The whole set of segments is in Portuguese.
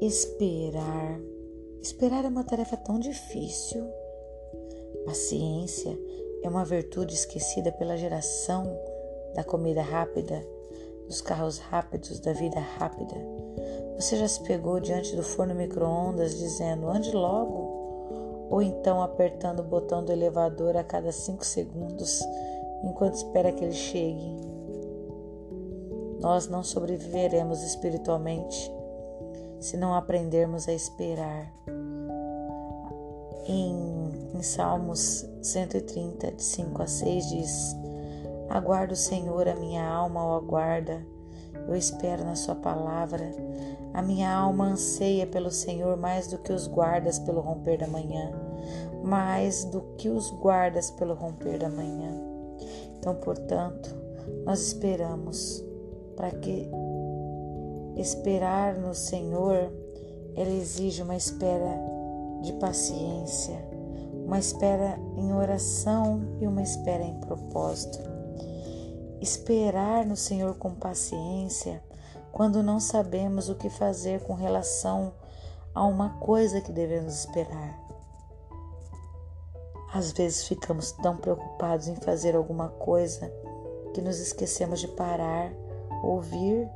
Esperar. Esperar é uma tarefa tão difícil. Paciência é uma virtude esquecida pela geração da comida rápida, dos carros rápidos, da vida rápida. Você já se pegou diante do forno micro-ondas dizendo ande logo? Ou então apertando o botão do elevador a cada cinco segundos enquanto espera que ele chegue? Nós não sobreviveremos espiritualmente se não aprendermos a esperar. Em, em Salmos 130, de 5 a 6, diz: Aguardo o Senhor, a minha alma o aguarda, eu espero na Sua palavra. A minha alma anseia pelo Senhor mais do que os guardas pelo romper da manhã, mais do que os guardas pelo romper da manhã. Então, portanto, nós esperamos para que Esperar no Senhor, ele exige uma espera de paciência, uma espera em oração e uma espera em propósito. Esperar no Senhor com paciência quando não sabemos o que fazer com relação a uma coisa que devemos esperar. Às vezes ficamos tão preocupados em fazer alguma coisa que nos esquecemos de parar, ouvir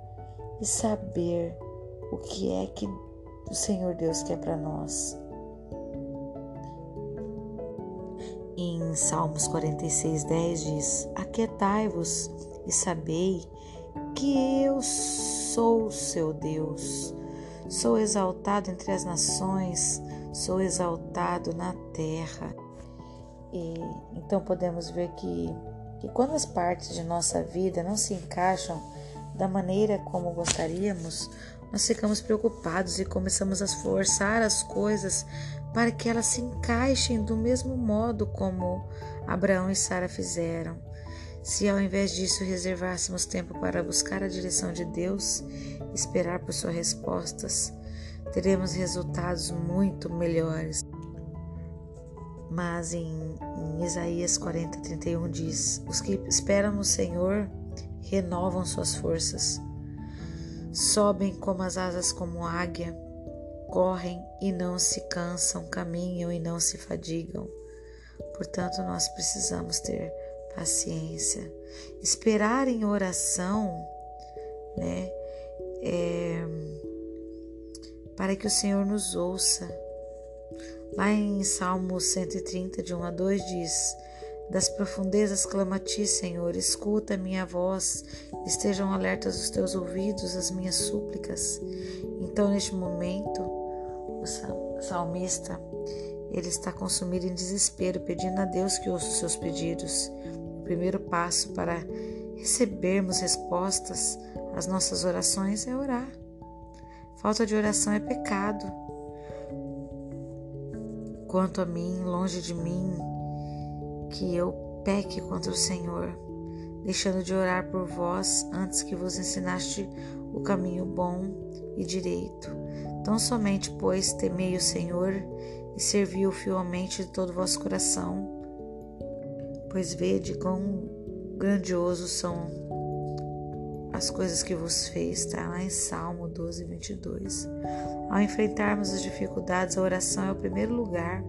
e saber o que é que o Senhor Deus quer para nós. Em Salmos 46, 10 diz: Aquietai-vos e sabei que eu sou o seu Deus. Sou exaltado entre as nações, sou exaltado na terra. E então podemos ver que, que quando as partes de nossa vida não se encaixam da maneira como gostaríamos, nós ficamos preocupados e começamos a forçar as coisas para que elas se encaixem do mesmo modo como Abraão e Sara fizeram. Se ao invés disso reservássemos tempo para buscar a direção de Deus, esperar por suas respostas, teremos resultados muito melhores. Mas em, em Isaías 40, 31 diz: Os que esperam no Senhor renovam suas forças. Sobem como as asas como águia, correm e não se cansam, caminham e não se fadigam. Portanto, nós precisamos ter paciência, esperar em oração, né? É, para que o Senhor nos ouça. Lá em Salmo 130, de 1 a 2, diz: das profundezas clama a ti, Senhor, escuta a minha voz, estejam alertas os teus ouvidos às minhas súplicas. Então, neste momento, o salmista ele está consumido em desespero, pedindo a Deus que ouça os seus pedidos. O primeiro passo para recebermos respostas às nossas orações é orar. Falta de oração é pecado. Quanto a mim, longe de mim que eu peque contra o Senhor, deixando de orar por vós antes que vos ensinaste o caminho bom e direito. Tão somente, pois, temei o Senhor e servi-o fielmente de todo o vosso coração, pois vede quão grandiosos são as coisas que vos fez, está lá em Salmo 12, 22. Ao enfrentarmos as dificuldades, a oração é o primeiro lugar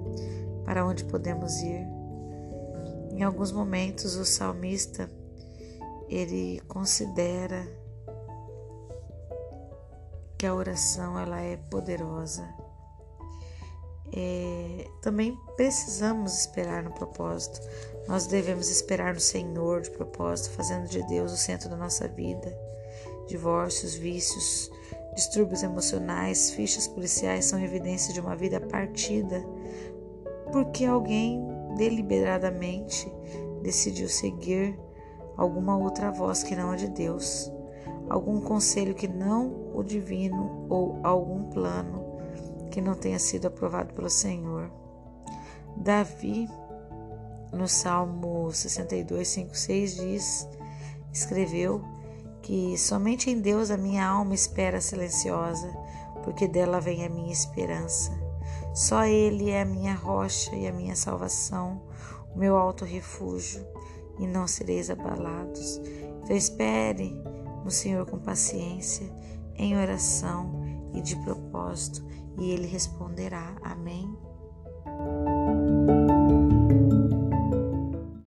para onde podemos ir. Em alguns momentos o salmista ele considera que a oração ela é poderosa. É, também precisamos esperar no propósito. Nós devemos esperar no Senhor de propósito, fazendo de Deus o centro da nossa vida. Divórcios, vícios, distúrbios emocionais, fichas policiais são evidências de uma vida partida, porque alguém deliberadamente decidiu seguir alguma outra voz que não a de Deus, algum conselho que não o divino ou algum plano que não tenha sido aprovado pelo Senhor. Davi, no Salmo 62, 5, 6, diz, escreveu que somente em Deus a minha alma espera silenciosa, porque dela vem a minha esperança. Só Ele é a minha rocha e a minha salvação, o meu alto refúgio, e não sereis abalados. Então espere no Senhor com paciência, em oração, e de propósito, e ele responderá. Amém.